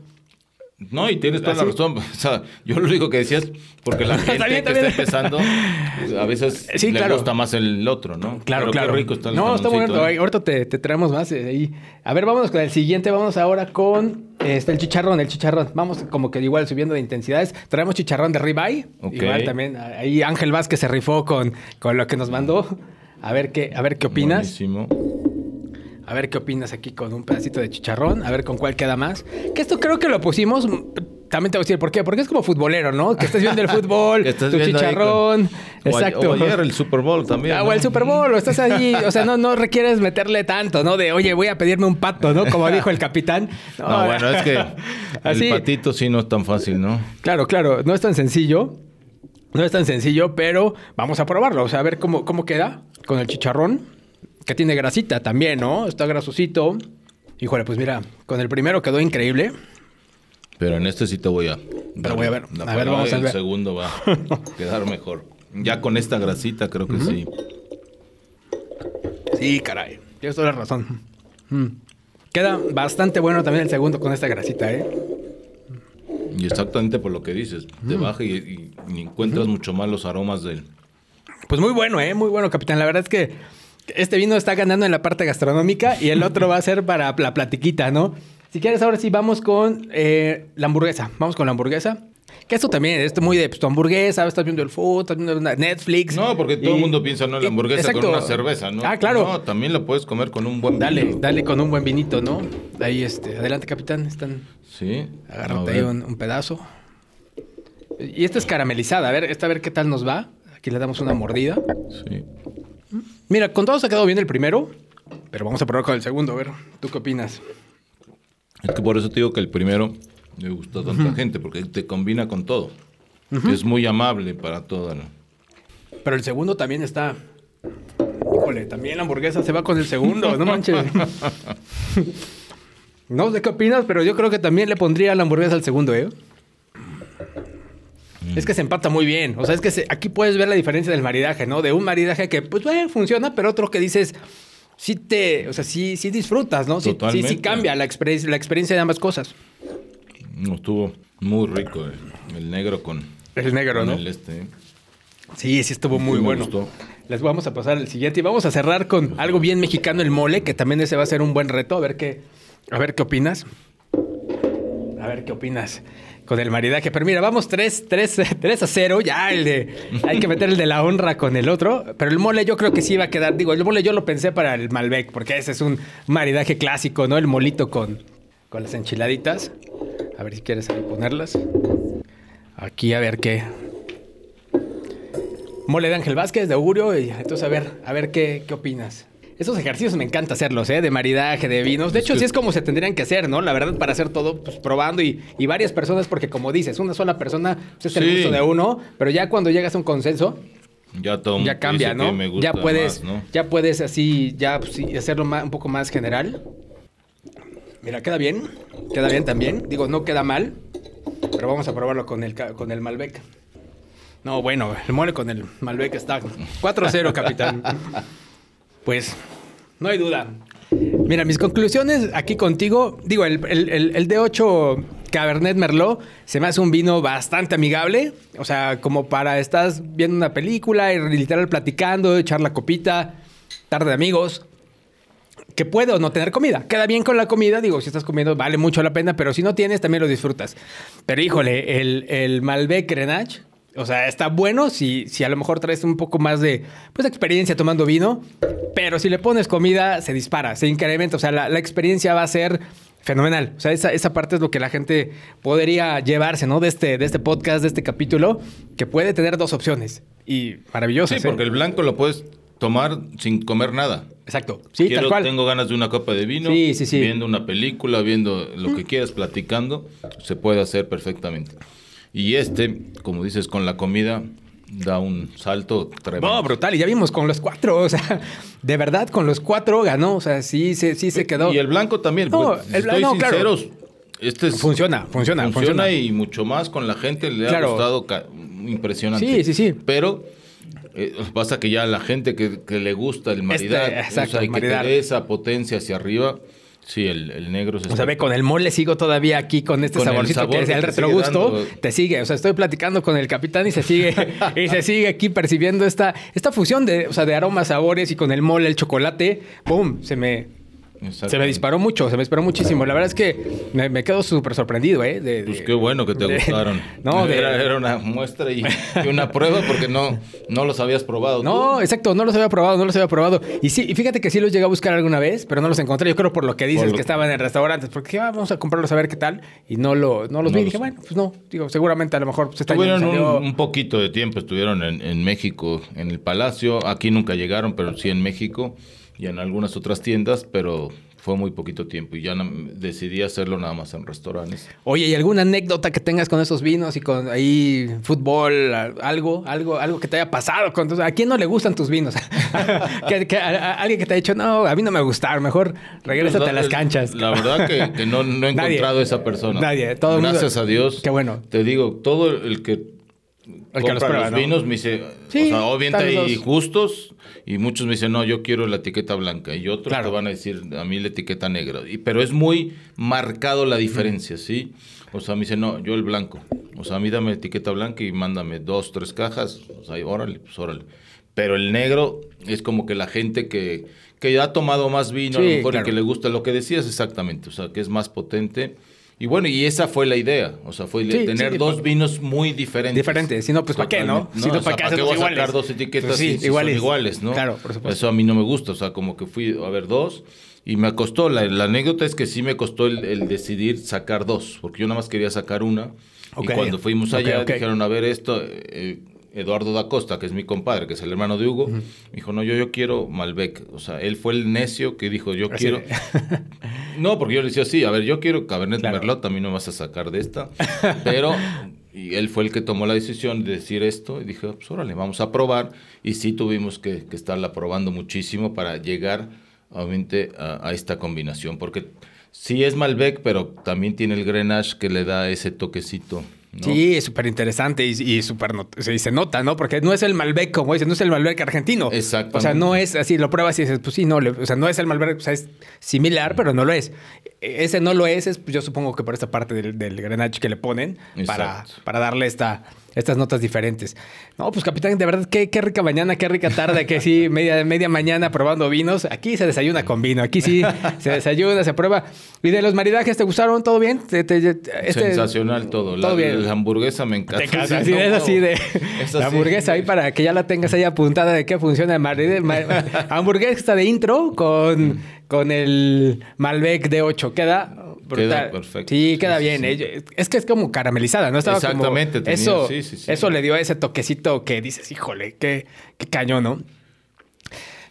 No, y tienes toda la razón. [LAUGHS] O sea, yo lo único que decía es porque la [LAUGHS] gente que está empezando a veces [LAUGHS] le gusta más el otro, ¿no? Claro, claro. rico está el No, está bueno. ¿eh? Ahorita te, te, traemos más eh, ahí. A ver, vámonos con el siguiente. Vamos ahora con este, el chicharrón, el chicharrón. Vamos como que igual subiendo de intensidades. Traemos chicharrón de ribeye. Igual también. Ahí Ángel Vázquez se rifó con, con lo que nos mandó. A ver qué, a ver qué opinas. Buenísimo. A ver qué opinas aquí con un pedacito de chicharrón, a ver con cuál queda más. Que esto creo que lo pusimos también te voy a decir por qué. Porque es como futbolero, ¿no? Que estás viendo el [LAUGHS] fútbol, tu chicharrón. Exacto. O, ayer el Super Bowl también. Ah, o el Super Bowl, o estás ahí. O sea, no, no requieres meterle tanto, ¿no? De, oye, voy a pedirme un pato, ¿no? Como dijo el capitán. No, bueno, es que [LAUGHS] el patito sí no es tan fácil, ¿no? Claro, claro. No es tan sencillo. No es tan sencillo, pero vamos a probarlo. O sea, a ver cómo, cómo queda con el chicharrón que tiene grasita también, ¿no? Está grasosito. Híjole, pues mira, con el primero quedó increíble. Pero en este sí te voy a. Pero voy a ver. A ver, vamos a ver. El segundo va a [LAUGHS] quedar mejor. Ya con esta grasita creo que sí. Sí, caray. Tienes toda la razón. Mm. Queda bastante bueno también el segundo con esta grasita, ¿eh? Y exactamente por lo que dices. Te mm. baja y, encuentras mucho más los aromas del. Pues muy bueno, ¿eh? Muy bueno, capitán. La verdad es que este vino está ganando en la parte gastronómica y el otro va a ser para la platiquita, ¿no? Si quieres, ahora sí vamos con eh, la hamburguesa. Vamos con la hamburguesa. Que esto también, esto muy de pues, tu hamburguesa, estás viendo el food, estás viendo Netflix. No, porque todo el mundo piensa, no, la hamburguesa con una cerveza, ¿no? Ah, claro. No, también la puedes comer con un buen Dale, dale con un buen vinito, ¿no? Ahí, este, adelante, capitán, están... Sí. Agárrate ahí un, pedazo. Y esta es caramelizada, a ver, esta a ver qué tal nos va. Aquí le damos una mordida. Sí. Mira, con todo se ha quedado bien el primero, pero vamos a probar con el segundo, a ver, ¿tú qué opinas? Es que por eso te digo que el primero me gusta tanta gente, porque te combina con todo. Es muy amable para toda Pero el segundo también está... Híjole, también la hamburguesa se va con el segundo, no manches. [LAUGHS] no sé qué opinas, pero yo creo que también le pondría la hamburguesa al segundo, ¿eh? Es que se empata muy bien. O sea, es que aquí puedes ver la diferencia del maridaje, ¿no? De un maridaje que, pues, bueno, funciona, pero otro que dices, sí te, o sea, sí, sí disfrutas, ¿no? Sí, sí, sí, cambia la, experiencia, la experiencia de ambas cosas. No, estuvo muy rico el, negro con el negro, ¿no? El este. Sí, sí estuvo muy bueno. Les vamos a pasar el siguiente y vamos a cerrar con algo bien mexicano, el mole, que también ese va a ser un buen reto. A ver qué, a ver qué opinas. A ver qué opinas con el maridaje. Pero mira, vamos 3, 3, 3 a 0. Ya el de. Hay que meter el de la honra con el otro. Pero el mole yo creo que sí va a quedar. Digo, el mole yo lo pensé para el Malbec, porque ese es un maridaje clásico, ¿no? El molito con, con las enchiladitas. A ver si quieres ponerlas. Aquí a ver qué. Mole de Ángel Vázquez, de Augurio. Y entonces a ver, a ver qué, qué opinas. Esos ejercicios me encanta hacerlos, ¿eh? De maridaje, de vinos. De hecho, sí es como se tendrían que hacer, ¿no? La verdad, para hacer todo, pues probando y, varias personas, porque como dices, una sola persona pues, es el gusto de uno, pero ya cuando llegas a un consenso, ya, todo ya cambia, ¿no? ya puedes, ya puedes así, ya pues, hacerlo un poco más general. Mira, queda bien. Queda bien también. Digo, no queda mal. Pero vamos a probarlo con el, con el Malbec. No, bueno, el mole con el Malbec está 4-0, capitán. [LAUGHS] Pues, no hay duda. Mira, mis conclusiones aquí contigo. Digo, el, el, D8 Cabernet Merlot se me hace un vino bastante amigable. O sea, como para estás viendo una película y literal platicando, echar la copita, tarde de amigos que puede o no tener comida. Queda bien con la comida, digo, si estás comiendo vale mucho la pena, pero si no tienes también lo disfrutas. Pero híjole, el, el Malbec Grenache, o sea, está bueno si, si a lo mejor traes un poco más de pues, experiencia tomando vino, pero si le pones comida, se dispara, se incrementa. O sea, la, experiencia va a ser fenomenal. O sea, esa, esa, parte es lo que la gente podría llevarse, ¿no? De este, de este podcast, de este capítulo, que puede tener dos opciones. Y maravilloso. Sí, porque el blanco lo puedes tomar sin comer nada. Exacto. Sí, tal cual. Tengo ganas de una copa de vino, sí, sí, sí. viendo una película, viendo lo que quieras, platicando, se puede hacer perfectamente. Y este, como dices, con la comida da un salto tremendo. No, brutal. Y ya vimos con los cuatro, o sea, de verdad, con los cuatro ganó. O sea, sí, sí, sí se quedó. Y el blanco también. No, pues, el blanco, claro. Este funciona, funciona, funciona, funciona. y mucho más con la gente le ha gustado impresionante. Sí, sí, sí. Pero eh, pasa que ya la gente que, le gusta el maridaje, este, que te esa potencia hacia arriba. Sí, el, negro se O sea, ve, con el mole sigo todavía aquí con este saborcito que es el retrogusto. Te sigue. O sea, estoy platicando con el capitán y se sigue, y se sigue aquí percibiendo esta, esta fusión de, o sea, de aromas, sabores y con el mole, el chocolate. ¡Pum! Se me, se me disparó mucho, se me disparó muchísimo. La verdad es que me, quedo súper sorprendido, ¿eh? De, pues qué bueno que te gustaron. [LAUGHS] No, era, una muestra y, una prueba porque no, no los habías probado. No, exacto, no los había probado, no los había probado. Y sí, y fíjate que sí los llegué a buscar alguna vez, pero no los encontré. Yo creo por lo que dices que estaban en restaurantes, porque ah, vamos a comprarlos a ver qué tal. Y no, lo, no los vi. y dije, bueno, pues no, digo, seguramente a lo mejor se Estuvieron un, poquito de tiempo, estuvieron en, en México, en el Palacio. Aquí nunca llegaron, pero sí en México y en algunas otras tiendas, pero fue muy poquito tiempo y ya decidí hacerlo nada más en restaurantes. Oye, ¿y alguna anécdota que tengas con esos vinos y con ahí fútbol, algo, algo, algo que te haya pasado? Con ¿A quién no le gustan tus vinos? [LAUGHS] que, alguien que te ha dicho, no, a mí no me gustaron, mejor regrésate a las canchas. La verdad que, no, he [LAUGHS] encontrado esa persona. Nadie, todo Gracias a Dios. Qué bueno. Te digo, todo el que el que los, vinos me dice, o sea, obviamente hay justos y muchos me dicen, no, yo quiero la etiqueta blanca y otros te van a decir, a mí la etiqueta negra. Y, pero es muy marcado la diferencia, ¿sí? O sea, me dicen, no, yo el blanco. O sea, a mí dame etiqueta blanca y mándame dos, tres cajas. O sea, órale, pues órale. Pero el negro es como que la gente que, que ya ha tomado más vino, a lo mejor y que le gusta lo que decías exactamente. O sea, que es más potente Y bueno, y esa fue la idea. O sea, fue tener dos vinos muy diferentes. Diferentes. Si no, pues ¿para qué, no? Si no, ¿para qué, voy a sacar dos etiquetas pues sí, iguales. iguales, ¿no? Claro, por supuesto. Eso a mí no me gusta. O sea, como que fui a ver dos y me costó. La, anécdota es que sí me costó el, decidir sacar dos, porque yo nada más quería sacar una. Y cuando fuimos allá, dijeron, a ver, esto, eh, Eduardo da Costa, que es mi compadre, que es el hermano de Hugo, me dijo, no, yo, yo quiero Malbec. O sea, él fue el necio que dijo, yo quiero... [LAUGHS] no, porque yo le decía, sí, a ver, yo quiero Cabernet Merlot, a mí no me vas a sacar de esta. [LAUGHS] Pero... Y él fue el que tomó la decisión de decir esto y dije, pues órale, vamos a probar. Y sí tuvimos que, estarla probando muchísimo para llegar, obviamente, a, a esta combinación. Porque sí es Malbec, pero también tiene el Grenache que le da ese toquecito Sí, es súper interesante y, y súper se, se nota, ¿no? Porque no es el Malbec, como dicen, no es el Malbec argentino. Exacto. O sea, no es así, lo pruebas y dices, pues sí, no, o sea, no es el Malbec, o sea, es similar, pero no lo es. Ese no lo es, es pues, yo supongo que por esta parte del, del Grenache que le ponen para, para darle esta, estas notas diferentes. No, pues capitán, de verdad, qué, qué rica mañana, qué rica tarde, que sí, [LAUGHS] media, media mañana probando vinos. Aquí se desayuna con vino, aquí sí se desayuna, se prueba. ¿Y de los maridajes te gustaron? ¿Todo bien? Este, Sensacional todo. Todo bien. La hamburguesa me encanta. Te así, es así de... la hamburguesa ahí para que ya la tengas ahí apuntada de qué funciona el maridaje. [LAUGHS] hamburguesa de intro con, con el Malbec de 8. Queda Queda perfecto. Sí, queda bien. Es que es como caramelizada, ¿no? Estaba Exactamente. eso, eso le dio ese toquecito que dices, híjole, qué, qué cañón, ¿no?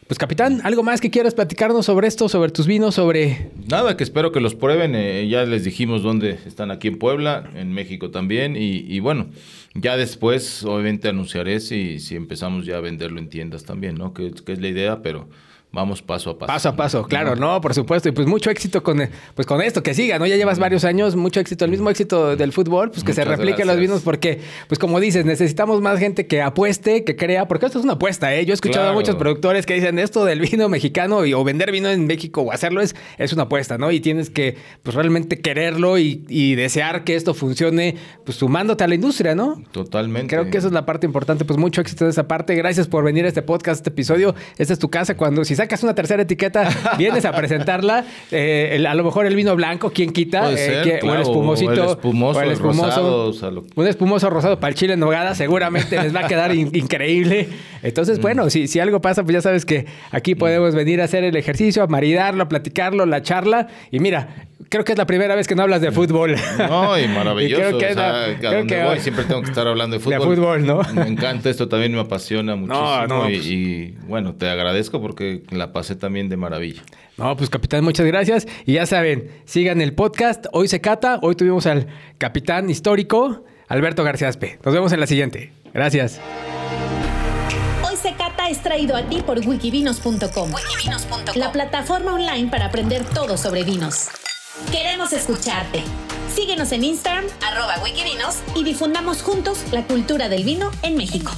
Pues capitán, ¿algo más que quieras platicarnos sobre esto, sobre tus vinos, sobre... Nada, que espero que los prueben. Eh, ya les dijimos dónde están aquí en Puebla, en México también. Y, bueno, ya después obviamente anunciaré si, si empezamos ya a venderlo en tiendas también, ¿no? Que, que es la idea, pero vamos paso a paso. Paso a paso, claro, no, por supuesto. Y pues mucho éxito con, pues con esto, que siga, ¿no? Ya llevas varios años, mucho éxito, el mismo éxito del fútbol, pues que se replique los vinos, porque, pues como dices, necesitamos más gente que apueste, que crea, porque esto es una apuesta, ¿eh? Yo he escuchado a muchos productores que dicen esto del vino mexicano y, o vender vino en México o hacerlo es, es una apuesta, ¿no? Y tienes que, pues realmente quererlo y, y desear que esto funcione, pues sumándote a la industria, ¿no? Totalmente. Creo que esa es la parte importante, pues mucho éxito en esa parte. Gracias por venir a este podcast, este episodio. Esta es tu casa cuando, si sacas una tercera etiqueta, [LAUGHS] vienes a presentarla. Eh, a lo mejor el vino blanco, ¿quién quita? Eh, o el espumosito. O el espumoso, el espumoso. un espumoso rosado para el chile en nogada, seguramente les va a quedar increíble. Entonces, mm. bueno, si, si algo pasa, pues ya sabes que aquí podemos venir a hacer el ejercicio, a maridarlo, a platicarlo, la charla. Y mira, creo que es la primera vez que no hablas de fútbol. No, y [LAUGHS] maravilloso. creo que, o sea, voy, siempre tengo que estar hablando de [LAUGHS] fútbol. De fútbol, ¿no? Me encanta esto, también me apasiona muchísimo. No, no, y, pues y, bueno, te agradezco porque la pasé también de maravilla. No, pues capitán, muchas gracias. Y ya saben, sigan el podcast. Hoy se cata. Hoy tuvimos al capitán histórico, Alberto García Aspe. Nos vemos en la siguiente. Gracias. Hoy se cata es traído a ti por wikivinos.com, la plataforma online para aprender todo sobre vinos. Queremos escucharte. Síguenos en Instagram, arroba wikivinos, y difundamos juntos la cultura del vino en México.